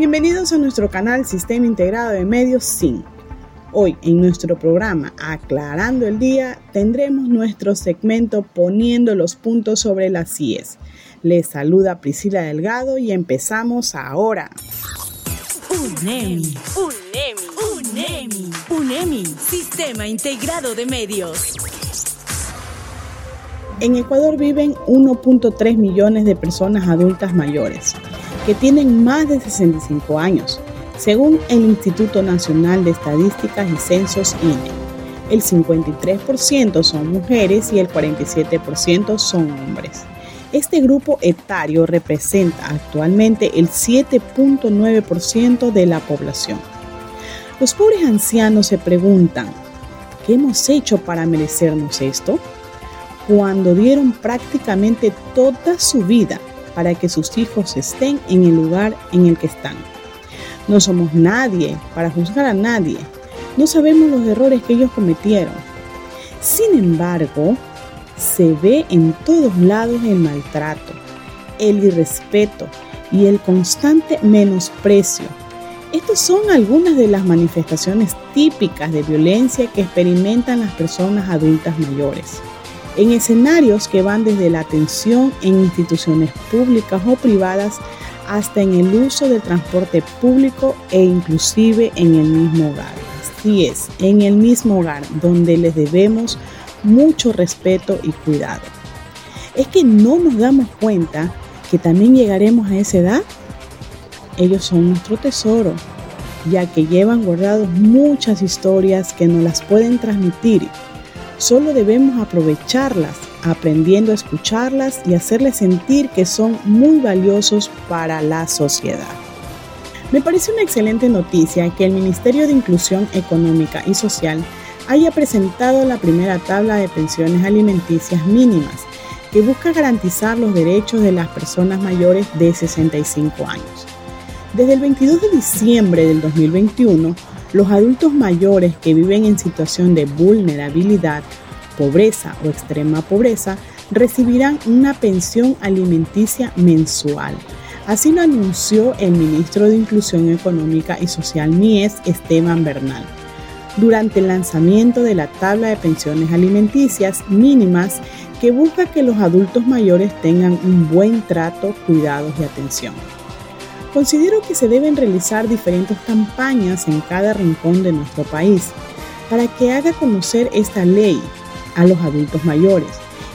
Bienvenidos a nuestro canal Sistema Integrado de Medios SIN. Hoy en nuestro programa Aclarando el Día tendremos nuestro segmento Poniendo los puntos sobre las CIES. Les saluda Priscila Delgado y empezamos ahora. UNEMI, UNEMI, UNEMI, UNEMI, Sistema Integrado de Medios. En Ecuador viven 1.3 millones de personas adultas mayores que tienen más de 65 años, según el Instituto Nacional de Estadísticas y Censos INE. El 53% son mujeres y el 47% son hombres. Este grupo etario representa actualmente el 7.9% de la población. Los pobres ancianos se preguntan, ¿qué hemos hecho para merecernos esto? Cuando dieron prácticamente toda su vida para que sus hijos estén en el lugar en el que están. No somos nadie para juzgar a nadie. No sabemos los errores que ellos cometieron. Sin embargo, se ve en todos lados el maltrato, el irrespeto y el constante menosprecio. Estas son algunas de las manifestaciones típicas de violencia que experimentan las personas adultas mayores. En escenarios que van desde la atención en instituciones públicas o privadas hasta en el uso del transporte público e inclusive en el mismo hogar. Así es, en el mismo hogar donde les debemos mucho respeto y cuidado. Es que no nos damos cuenta que también llegaremos a esa edad. Ellos son nuestro tesoro, ya que llevan guardados muchas historias que nos las pueden transmitir. Solo debemos aprovecharlas, aprendiendo a escucharlas y hacerles sentir que son muy valiosos para la sociedad. Me parece una excelente noticia que el Ministerio de Inclusión Económica y Social haya presentado la primera tabla de pensiones alimenticias mínimas que busca garantizar los derechos de las personas mayores de 65 años. Desde el 22 de diciembre del 2021, los adultos mayores que viven en situación de vulnerabilidad, pobreza o extrema pobreza recibirán una pensión alimenticia mensual. Así lo anunció el ministro de Inclusión Económica y Social MIES, Esteban Bernal durante el lanzamiento de la tabla de pensiones alimenticias mínimas que busca que los adultos mayores tengan un buen trato, cuidados y atención. Considero que se deben realizar diferentes campañas en cada rincón de nuestro país para que haga conocer esta ley a los adultos mayores,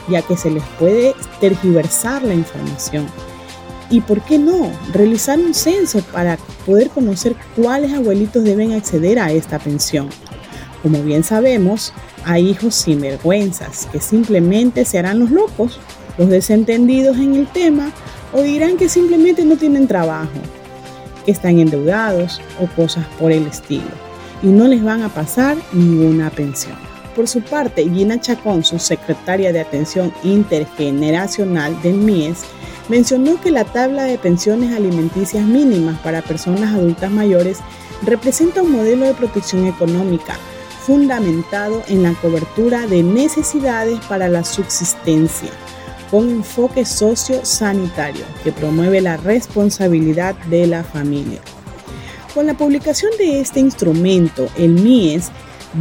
ya que se les puede tergiversar la información. Y por qué no, realizar un censo para poder conocer cuáles abuelitos deben acceder a esta pensión. Como bien sabemos, hay hijos sinvergüenzas que simplemente se harán los locos, los desentendidos en el tema o dirán que simplemente no tienen trabajo, que están endeudados o cosas por el estilo y no les van a pasar ninguna pensión. Por su parte, Gina Chacón, su secretaria de Atención Intergeneracional del MIES, mencionó que la tabla de pensiones alimenticias mínimas para personas adultas mayores representa un modelo de protección económica fundamentado en la cobertura de necesidades para la subsistencia, con enfoque sociosanitario que promueve la responsabilidad de la familia. Con la publicación de este instrumento, el MIES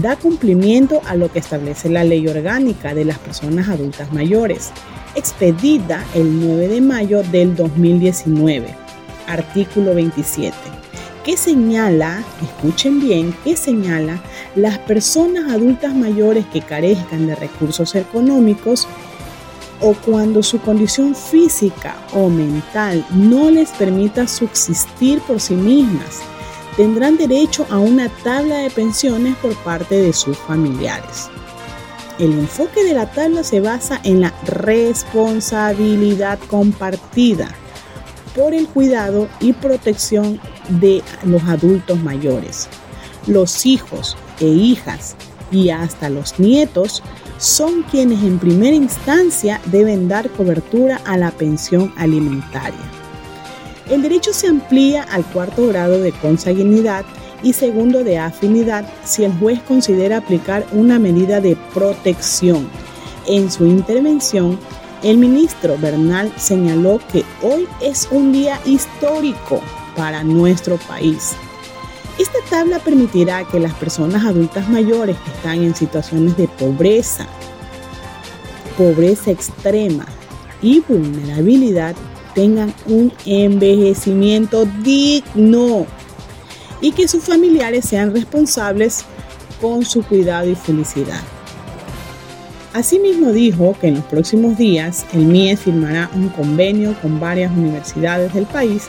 da cumplimiento a lo que establece la Ley Orgánica de las Personas Adultas Mayores, expedida el 9 de mayo del 2019, artículo 27 que señala, escuchen bien, que señala las personas adultas mayores que carezcan de recursos económicos o cuando su condición física o mental no les permita subsistir por sí mismas, tendrán derecho a una tabla de pensiones por parte de sus familiares. El enfoque de la tabla se basa en la responsabilidad compartida por el cuidado y protección de los adultos mayores. Los hijos e hijas y hasta los nietos son quienes en primera instancia deben dar cobertura a la pensión alimentaria. El derecho se amplía al cuarto grado de consanguinidad y segundo de afinidad si el juez considera aplicar una medida de protección. En su intervención, el ministro Bernal señaló que hoy es un día histórico para nuestro país. Esta tabla permitirá que las personas adultas mayores que están en situaciones de pobreza, pobreza extrema y vulnerabilidad tengan un envejecimiento digno y que sus familiares sean responsables con su cuidado y felicidad. Asimismo dijo que en los próximos días el MIE firmará un convenio con varias universidades del país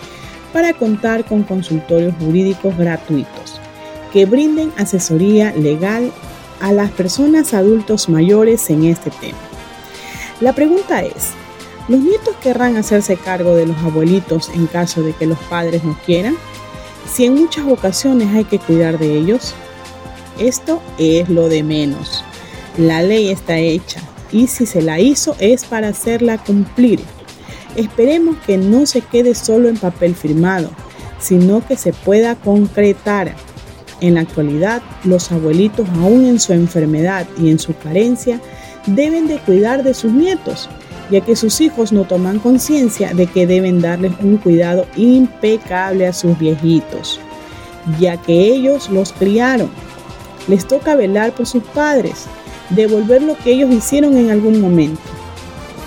para contar con consultorios jurídicos gratuitos que brinden asesoría legal a las personas adultos mayores en este tema. La pregunta es, ¿los nietos querrán hacerse cargo de los abuelitos en caso de que los padres no quieran? Si en muchas ocasiones hay que cuidar de ellos, esto es lo de menos. La ley está hecha y si se la hizo es para hacerla cumplir. Esperemos que no se quede solo en papel firmado, sino que se pueda concretar. En la actualidad, los abuelitos, aún en su enfermedad y en su carencia, deben de cuidar de sus nietos, ya que sus hijos no toman conciencia de que deben darles un cuidado impecable a sus viejitos, ya que ellos los criaron. Les toca velar por sus padres, devolver lo que ellos hicieron en algún momento.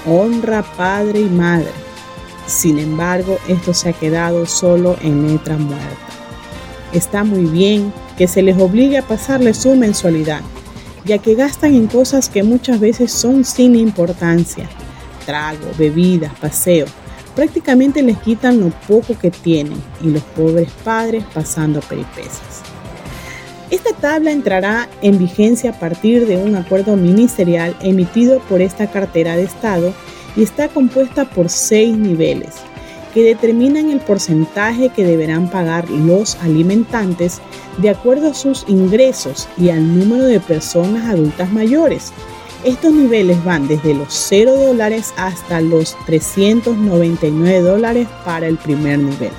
Honra padre y madre. Sin embargo, esto se ha quedado solo en letra muerta. Está muy bien que se les obligue a pasarle su mensualidad, ya que gastan en cosas que muchas veces son sin importancia. Trago, bebidas, paseo. Prácticamente les quitan lo poco que tienen y los pobres padres pasando peripecias. Esta tabla entrará en vigencia a partir de un acuerdo ministerial emitido por esta cartera de Estado y está compuesta por seis niveles que determinan el porcentaje que deberán pagar los alimentantes de acuerdo a sus ingresos y al número de personas adultas mayores. Estos niveles van desde los 0 dólares hasta los 399 dólares para el primer nivel.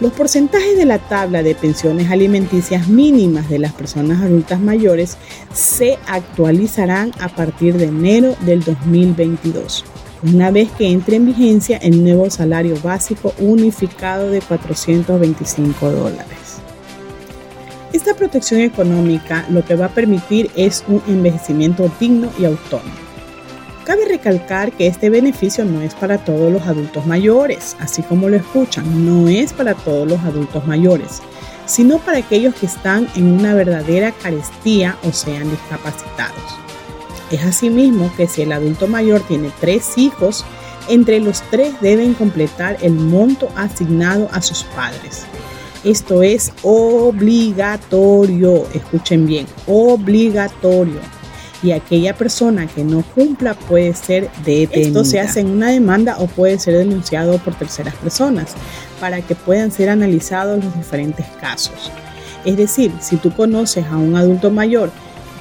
Los porcentajes de la tabla de pensiones alimenticias mínimas de las personas adultas mayores se actualizarán a partir de enero del 2022, una vez que entre en vigencia el nuevo salario básico unificado de 425 dólares. Esta protección económica lo que va a permitir es un envejecimiento digno y autónomo Cabe recalcar que este beneficio no es para todos los adultos mayores, así como lo escuchan, no es para todos los adultos mayores, sino para aquellos que están en una verdadera carestía o sean discapacitados. Es asimismo que si el adulto mayor tiene tres hijos, entre los tres deben completar el monto asignado a sus padres. Esto es obligatorio, escuchen bien, obligatorio y aquella persona que no cumpla puede ser detenida. Esto se hace en una demanda o puede ser denunciado por terceras personas para que puedan ser analizados los diferentes casos. Es decir, si tú conoces a un adulto mayor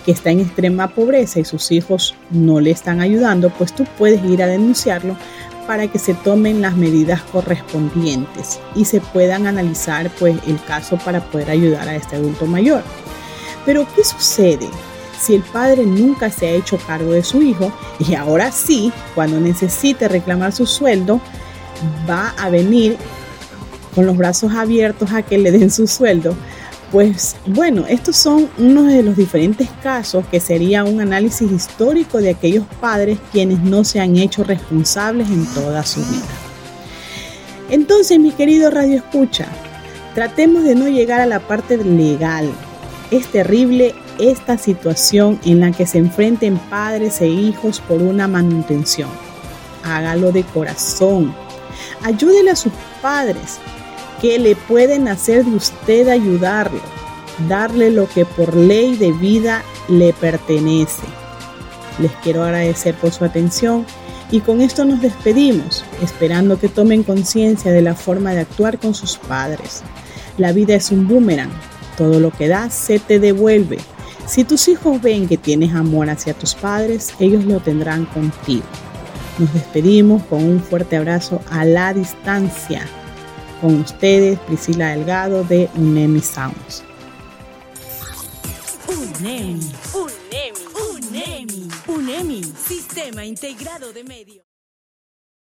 que está en extrema pobreza y sus hijos no le están ayudando, pues tú puedes ir a denunciarlo para que se tomen las medidas correspondientes y se puedan analizar pues el caso para poder ayudar a este adulto mayor. Pero ¿qué sucede? si el padre nunca se ha hecho cargo de su hijo y ahora sí, cuando necesite reclamar su sueldo, va a venir con los brazos abiertos a que le den su sueldo. Pues bueno, estos son unos de los diferentes casos que sería un análisis histórico de aquellos padres quienes no se han hecho responsables en toda su vida. Entonces, mi querido Radio Escucha, tratemos de no llegar a la parte legal. Es terrible esta situación en la que se enfrenten padres e hijos por una manutención. Hágalo de corazón. Ayúdele a sus padres que le pueden hacer de usted ayudarlo, darle lo que por ley de vida le pertenece. Les quiero agradecer por su atención y con esto nos despedimos, esperando que tomen conciencia de la forma de actuar con sus padres. La vida es un boomerang, todo lo que das se te devuelve. Si tus hijos ven que tienes amor hacia tus padres, ellos lo tendrán contigo. Nos despedimos con un fuerte abrazo a la distancia. Con ustedes, Priscila Delgado de UNEMI Sounds. UNEMI, UNEMI, UNEMI, UNEMI, Sistema Integrado de Medios.